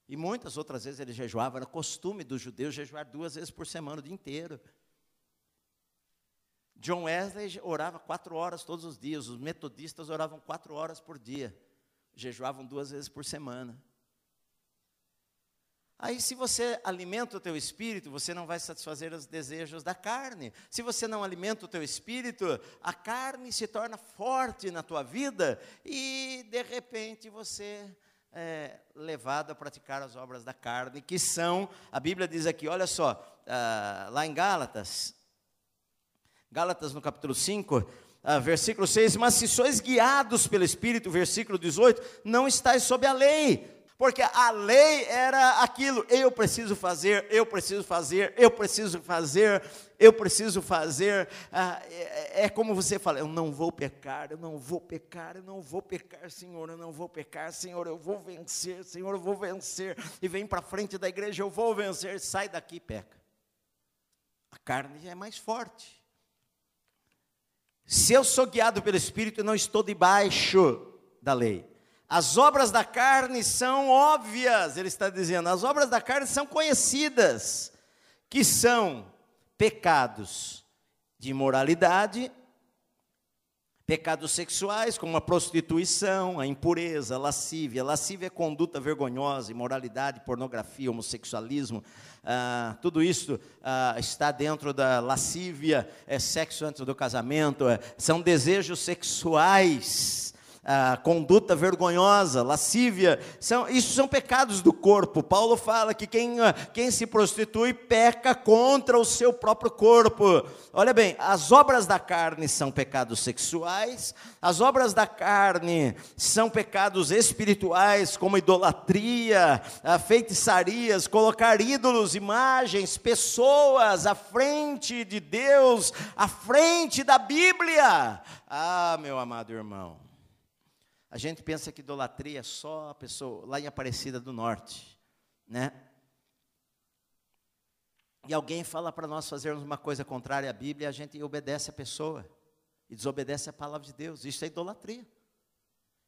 E muitas outras vezes ele jejuava, era costume dos judeus jejuar duas vezes por semana, o dia inteiro. John Wesley orava quatro horas todos os dias, os metodistas oravam quatro horas por dia, jejuavam duas vezes por semana. Aí, se você alimenta o teu espírito, você não vai satisfazer os desejos da carne. Se você não alimenta o teu espírito, a carne se torna forte na tua vida e, de repente, você é levado a praticar as obras da carne, que são, a Bíblia diz aqui, olha só, uh, lá em Gálatas, Gálatas no capítulo 5, uh, ah, versículo 6, mas se sois guiados pelo Espírito, versículo 18, não estáis sob a lei porque a lei era aquilo, eu preciso fazer, eu preciso fazer, eu preciso fazer, eu preciso fazer. Ah, é, é, como você fala, eu não vou pecar, eu não vou pecar, eu não vou pecar, Senhor, eu não vou pecar, Senhor, eu vou vencer, Senhor, eu vou vencer. E vem para frente da igreja, eu vou vencer, sai daqui, peca. A carne é mais forte. Se eu sou guiado pelo Espírito, eu não estou debaixo da lei. As obras da carne são óbvias, ele está dizendo, as obras da carne são conhecidas, que são pecados de imoralidade, pecados sexuais, como a prostituição, a impureza, a lascívia. Lascívia é conduta vergonhosa, imoralidade, pornografia, homossexualismo. Ah, tudo isso ah, está dentro da lascívia, é sexo antes do casamento, é, são desejos sexuais conduta vergonhosa, lascívia, são, isso são pecados do corpo. Paulo fala que quem, ah, quem se prostitui peca contra o seu próprio corpo. Olha bem, as obras da carne são pecados sexuais, as obras da carne são pecados espirituais, como idolatria, feitiçarias, colocar ídolos, imagens, pessoas à frente de Deus, à frente da Bíblia. Ah, meu amado irmão. A gente pensa que idolatria é só a pessoa lá em Aparecida do Norte, né? e alguém fala para nós fazermos uma coisa contrária à Bíblia, a gente obedece a pessoa e desobedece a palavra de Deus. Isso é idolatria.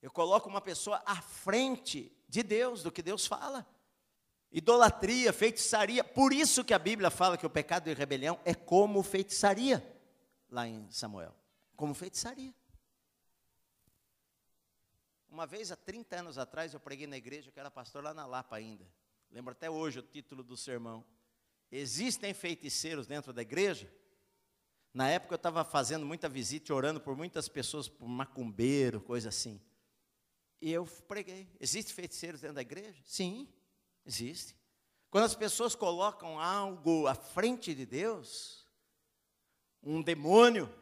Eu coloco uma pessoa à frente de Deus, do que Deus fala. Idolatria, feitiçaria. Por isso que a Bíblia fala que o pecado de rebelião é como feitiçaria, lá em Samuel. Como feitiçaria. Uma vez, há 30 anos atrás, eu preguei na igreja, que era pastor lá na Lapa ainda. Lembro até hoje o título do sermão. Existem feiticeiros dentro da igreja? Na época eu estava fazendo muita visita, orando por muitas pessoas, por macumbeiro, coisa assim. E eu preguei. Existem feiticeiros dentro da igreja? Sim, existe. Quando as pessoas colocam algo à frente de Deus, um demônio,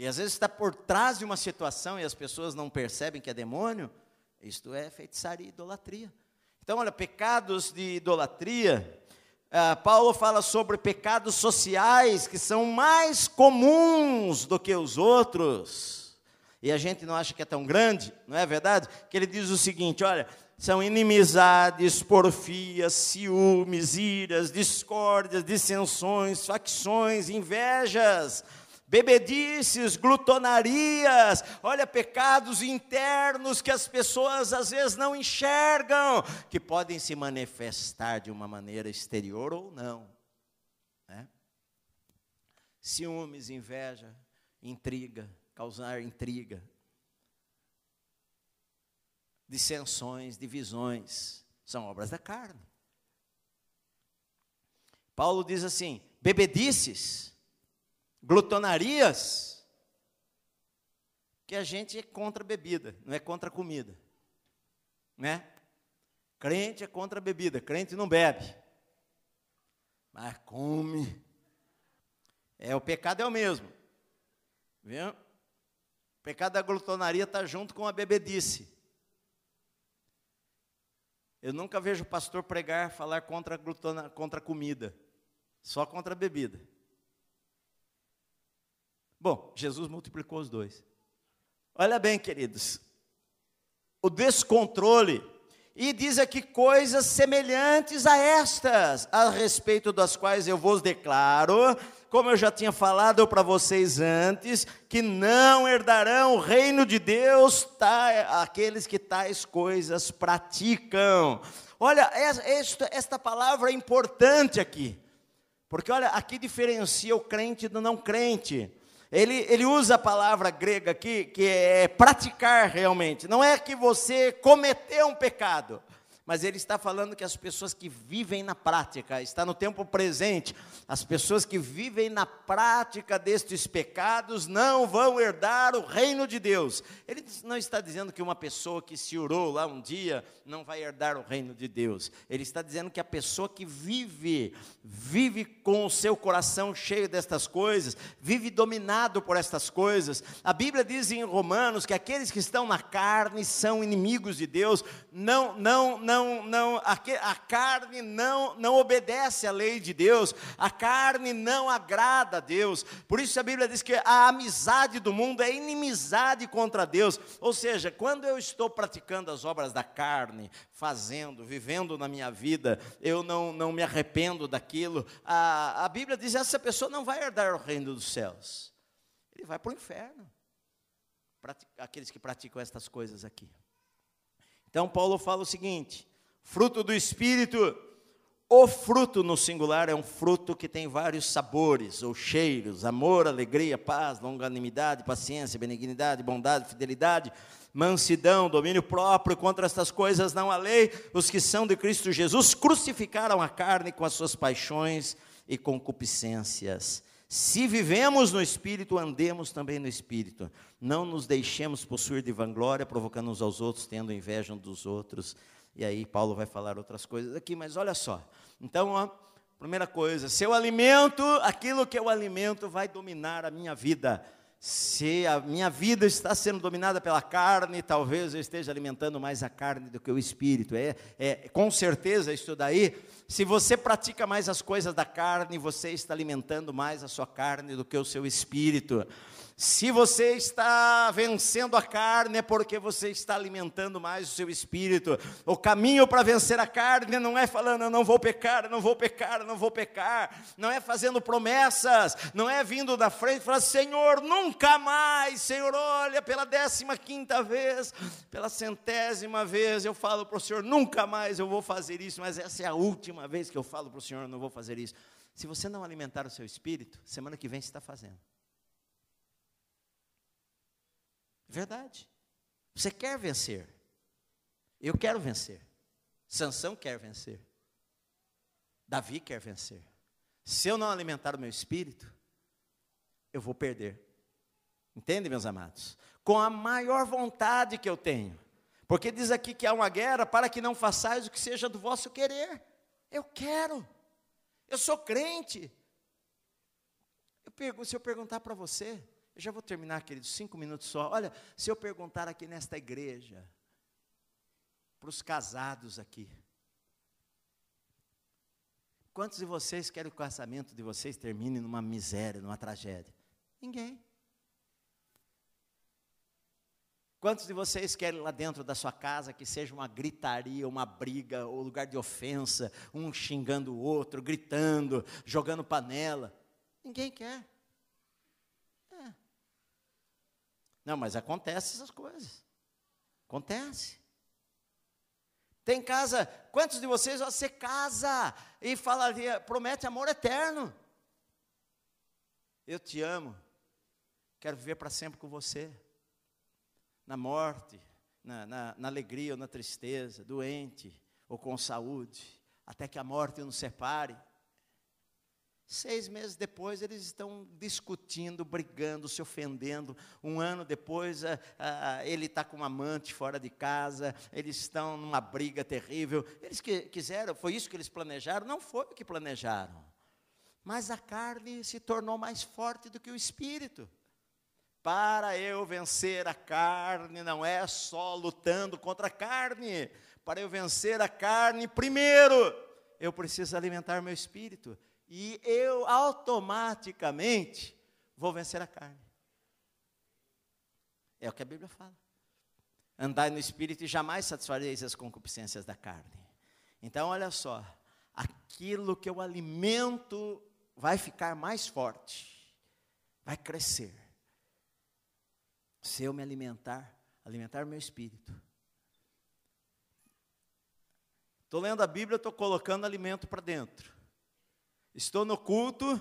que às vezes está por trás de uma situação e as pessoas não percebem que é demônio, isto é feitiçaria e idolatria. Então, olha, pecados de idolatria, ah, Paulo fala sobre pecados sociais que são mais comuns do que os outros. E a gente não acha que é tão grande, não é verdade? Que ele diz o seguinte: olha, são inimizades, porfias, ciúmes, iras, discórdias, dissensões, facções, invejas, bebedices, glutonarias, olha, pecados internos que as pessoas às vezes não enxergam, que podem se manifestar de uma maneira exterior ou não. Né? Ciúmes, inveja, intriga, causar intriga, dissensões, divisões, são obras da carne. Paulo diz assim: bebedices, glutonarias, que a gente é contra bebida, não é contra comida. Né? Crente é contra bebida, crente não bebe. Mas come. É, o pecado é o mesmo. Viu? O pecado da glutonaria está junto com a bebedice. Eu nunca vejo pastor pregar, falar contra glutona, contra a comida, só contra a bebida. Bom, Jesus multiplicou os dois. Olha bem, queridos, o descontrole, e diz aqui coisas semelhantes a estas, a respeito das quais eu vos declaro, como eu já tinha falado para vocês antes, que não herdarão o reino de Deus tá, aqueles que tais coisas praticam. Olha, esta, esta palavra é importante aqui, porque olha, aqui diferencia o crente do não crente. Ele, ele usa a palavra grega aqui, que é praticar realmente. Não é que você cometeu um pecado, mas ele está falando que as pessoas que vivem na prática, está no tempo presente, as pessoas que vivem na prática destes pecados não vão herdar o reino de Deus. Ele não está dizendo que uma pessoa que se orou lá um dia não vai herdar o reino de Deus. Ele está dizendo que a pessoa que vive, vive com o seu coração cheio destas coisas, vive dominado por estas coisas. A Bíblia diz em Romanos que aqueles que estão na carne são inimigos de Deus, não, não, não não, não a, a carne não, não obedece à lei de Deus, a carne não agrada a Deus. Por isso a Bíblia diz que a amizade do mundo é inimizade contra Deus. Ou seja, quando eu estou praticando as obras da carne, fazendo, vivendo na minha vida, eu não, não me arrependo daquilo, a, a Bíblia diz essa pessoa não vai herdar o reino dos céus. Ele vai para o inferno. Aqueles que praticam estas coisas aqui. Então, Paulo fala o seguinte: Fruto do Espírito. O fruto no singular é um fruto que tem vários sabores ou cheiros: amor, alegria, paz, longanimidade, paciência, benignidade, bondade, fidelidade, mansidão, domínio próprio. Contra estas coisas não há lei. Os que são de Cristo Jesus crucificaram a carne com as suas paixões e concupiscências. Se vivemos no Espírito, andemos também no Espírito. Não nos deixemos possuir de vanglória, provocando uns aos outros, tendo inveja uns dos outros. E aí Paulo vai falar outras coisas aqui, mas olha só. Então, ó, primeira coisa, seu alimento, aquilo que eu alimento vai dominar a minha vida. Se a minha vida está sendo dominada pela carne, talvez eu esteja alimentando mais a carne do que o espírito. É, é com certeza isso daí. Se você pratica mais as coisas da carne, você está alimentando mais a sua carne do que o seu espírito. Se você está vencendo a carne, é porque você está alimentando mais o seu espírito. O caminho para vencer a carne não é falando, eu não vou pecar, não vou pecar, não vou pecar. Não é fazendo promessas, não é vindo da frente e falando, Senhor, nunca mais, Senhor, olha, pela décima quinta vez, pela centésima vez, eu falo para o Senhor, nunca mais eu vou fazer isso, mas essa é a última vez que eu falo para o Senhor, não vou fazer isso. Se você não alimentar o seu espírito, semana que vem você está fazendo. Verdade. Você quer vencer. Eu quero vencer. Sansão quer vencer. Davi quer vencer. Se eu não alimentar o meu espírito, eu vou perder. Entende, meus amados? Com a maior vontade que eu tenho. Porque diz aqui que há uma guerra para que não façais o que seja do vosso querer. Eu quero. Eu sou crente. Eu pergunto, se eu perguntar para você, eu já vou terminar, queridos, cinco minutos só. Olha, se eu perguntar aqui nesta igreja, para os casados aqui, quantos de vocês querem que o casamento de vocês termine numa miséria, numa tragédia? Ninguém. Quantos de vocês querem lá dentro da sua casa que seja uma gritaria, uma briga, ou lugar de ofensa, um xingando o outro, gritando, jogando panela? Ninguém quer. Não, mas acontece essas coisas. Acontece. Tem casa, quantos de vocês você casa e falaria, promete amor eterno? Eu te amo, quero viver para sempre com você, na morte, na, na, na alegria ou na tristeza, doente ou com saúde, até que a morte nos separe. Seis meses depois, eles estão discutindo, brigando, se ofendendo. Um ano depois, ele está com uma amante fora de casa. Eles estão numa briga terrível. Eles que, quiseram, foi isso que eles planejaram? Não foi o que planejaram. Mas a carne se tornou mais forte do que o espírito. Para eu vencer a carne, não é só lutando contra a carne. Para eu vencer a carne, primeiro, eu preciso alimentar meu espírito e eu automaticamente vou vencer a carne. É o que a Bíblia fala. Andai no espírito e jamais satisfareis as concupiscências da carne. Então, olha só, aquilo que eu alimento vai ficar mais forte, vai crescer. Se eu me alimentar, alimentar meu espírito. Estou lendo a Bíblia, estou colocando alimento para dentro. Estou no culto.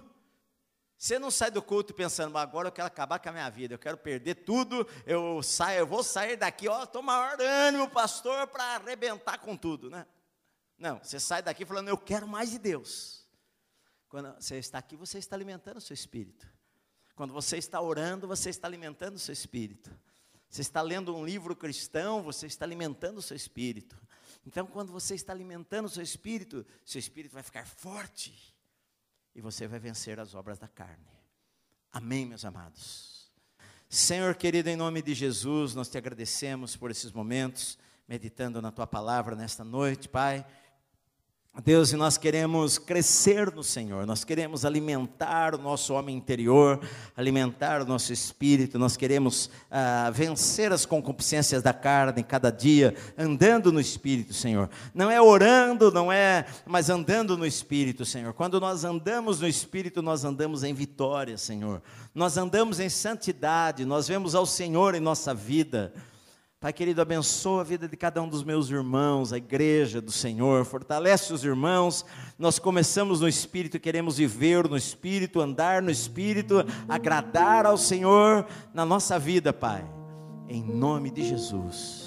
Você não sai do culto pensando, agora eu quero acabar com a minha vida, eu quero perder tudo, eu saio, eu vou sair daqui, ó, estou maior ânimo, pastor, para arrebentar com tudo, né? Não, você sai daqui falando, eu quero mais de Deus. Quando você está aqui, você está alimentando o seu espírito. Quando você está orando, você está alimentando o seu espírito. Você está lendo um livro cristão, você está alimentando o seu espírito. Então, quando você está alimentando o seu espírito, seu espírito vai ficar forte e você vai vencer as obras da carne. Amém, meus amados. Senhor querido, em nome de Jesus, nós te agradecemos por esses momentos, meditando na tua palavra nesta noite, Pai. Deus, e nós queremos crescer no Senhor, nós queremos alimentar o nosso homem interior, alimentar o nosso espírito, nós queremos ah, vencer as concupiscências da carne cada dia, andando no espírito, Senhor. Não é orando, não é, mas andando no espírito, Senhor. Quando nós andamos no espírito, nós andamos em vitória, Senhor. Nós andamos em santidade, nós vemos ao Senhor em nossa vida. Pai querido, abençoa a vida de cada um dos meus irmãos, a igreja do Senhor, fortalece os irmãos. Nós começamos no Espírito, queremos viver no Espírito, andar no Espírito, agradar ao Senhor na nossa vida, Pai. Em nome de Jesus.